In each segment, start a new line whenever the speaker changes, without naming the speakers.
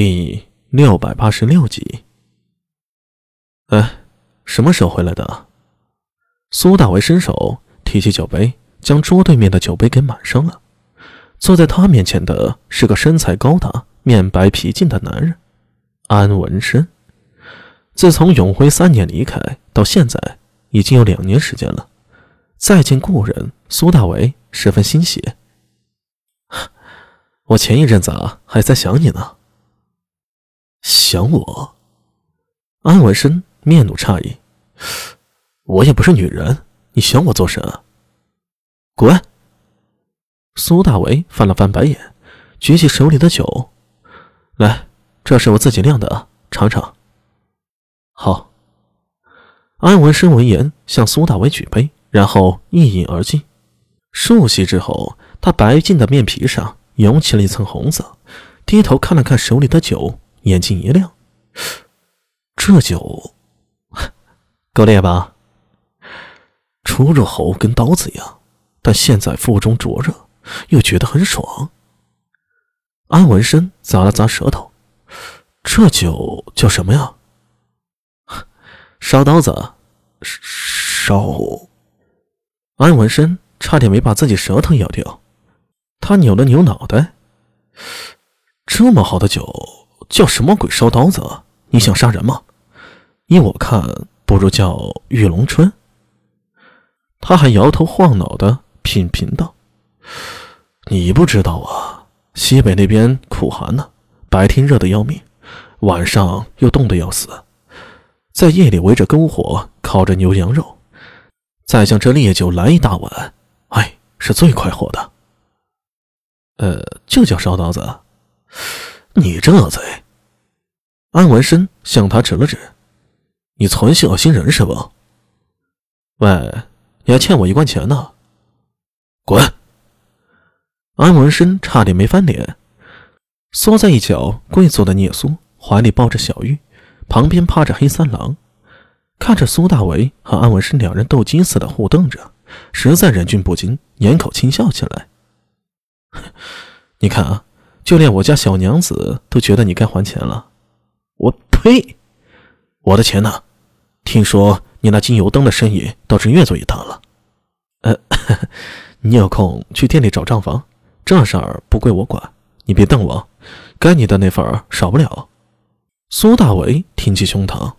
第六百八十六集。哎，什么时候回来的？苏大为伸手提起酒杯，将桌对面的酒杯给满上了。坐在他面前的是个身材高大、面白皮净的男人，安文生。自从永辉三年离开到现在，已经有两年时间了。再见故人，苏大为十分欣喜。我前一阵子啊，还在想你呢。想我？安文生面露诧异。我也不是女人，你想我做甚？滚！苏大为翻了翻白眼，举起手里的酒，来，这是我自己酿的，尝尝。好。安文生闻言，向苏大为举杯，然后一饮而尽。数息之后，他白净的面皮上涌起了一层红色，低头看了看手里的酒。眼睛一亮，这酒够烈吧？出入喉跟刀子一样，但现在腹中灼热，又觉得很爽。安文生咂了咂舌头，这酒叫什么呀？烧刀子，烧。安文生差点没把自己舌头咬掉，他扭了扭脑袋，这么好的酒。叫什么鬼烧刀子？你想杀人吗？依我看，不如叫玉龙春。他还摇头晃脑的品评道：“你不知道啊，西北那边苦寒呢，白天热的要命，晚上又冻得要死，在夜里围着篝火烤着牛羊肉，再将这烈酒来一大碗，哎，是最快活的。呃，就叫烧刀子。”你这嘴！安文生向他指了指：“你存心恶心人是不？喂，你还欠我一罐钱呢！”滚！安文生差点没翻脸，缩在一角跪坐的聂苏怀里抱着小玉，旁边趴着黑三郎，看着苏大为和安文生两人斗鸡似的互瞪着，实在忍俊不禁，掩口轻笑起来。你看啊。就连我家小娘子都觉得你该还钱了，我呸！我的钱呢？听说你那金油灯的生意倒是越做越大了。呃，你有空去店里找账房，这事儿不归我管，你别瞪我，该你的那份少不了。苏大为挺起胸膛，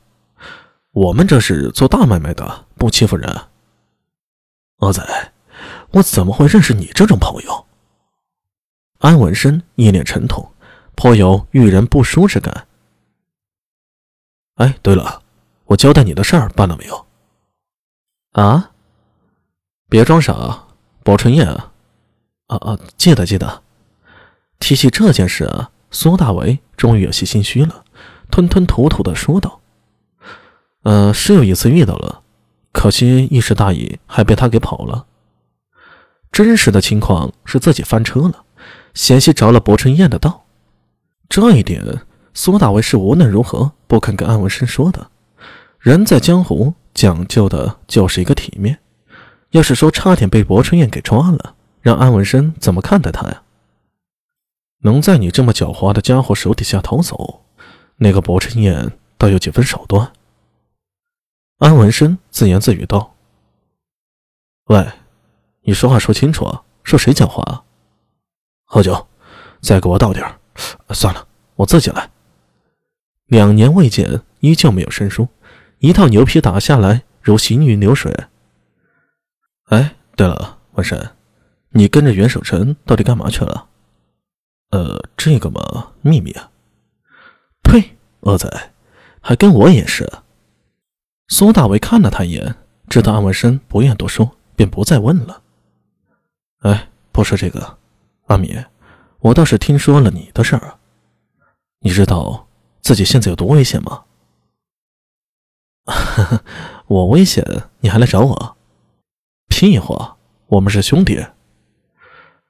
我们这是做大买卖的，不欺负人。阿仔，我怎么会认识你这种朋友？安文生一脸沉痛，颇有遇人不淑之感。哎，对了，我交代你的事儿办了没有？啊？别装傻，包春燕啊！啊啊，记得记得。提起这件事啊，苏大为终于有些心虚了，吞吞吐吐的说道：“呃，是有一次遇到了，可惜一时大意，还被他给跑了。真实的情况是自己翻车了。”险些着了薄春燕的道，这一点苏大为是无论如何不肯跟安文生说的。人在江湖讲究的就是一个体面，要是说差点被薄春燕给抓了，让安文生怎么看待他呀？能在你这么狡猾的家伙手底下逃走，那个薄春燕倒有几分手段。安文生自言自语道：“喂，你说话说清楚啊，说谁狡猾？”喝酒，再给我倒点算了，我自己来。两年未见，依旧没有生疏，一套牛皮打下来如行云流水。哎，对了，文山，你跟着袁守诚到底干嘛去了？呃，这个嘛，秘密啊。呸，恶仔，还跟我也是。苏大伟看了他一眼，知道安文生不愿多说，便不再问了。哎，不说这个。阿米，我倒是听说了你的事儿。你知道自己现在有多危险吗？我危险，你还来找我？屁话！我们是兄弟。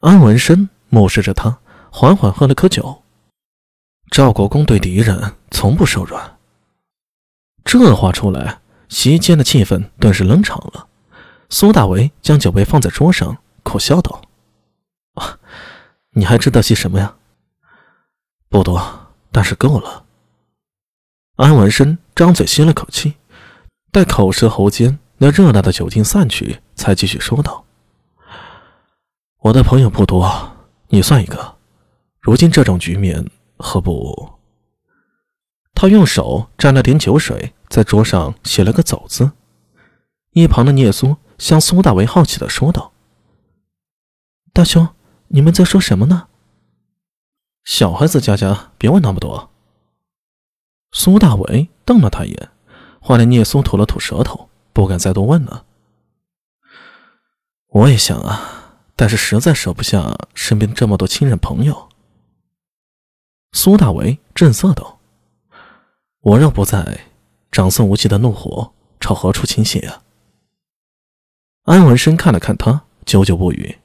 安文生目视着他，缓缓喝了口酒。赵国公对敌人从不手软。这话出来，席间的气氛顿时冷场了。苏大为将酒杯放在桌上，苦笑道。你还知道些什么呀？不多，但是够了。安文生张嘴吸了口气，待口舌喉间那热辣的酒精散去，才继续说道：“我的朋友不多，你算一个。如今这种局面，何不？”他用手沾了点酒水，在桌上写了个“走”字。一旁的聂苏向苏大为好奇的说道：“大兄，你们在说什么呢？”小孩子家家，别问那么多。苏大为瞪了他一眼，换来聂苏吐了吐舌头，不敢再多问了。我也想啊，但是实在舍不下身边这么多亲人朋友。苏大为震色道：“我若不在，长孙无忌的怒火朝何处倾泻啊？”安文生看了看他，久久不语。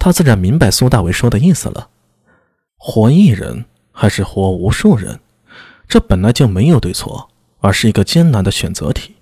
他自然明白苏大为说的意思了。活一人还是活无数人，这本来就没有对错，而是一个艰难的选择题。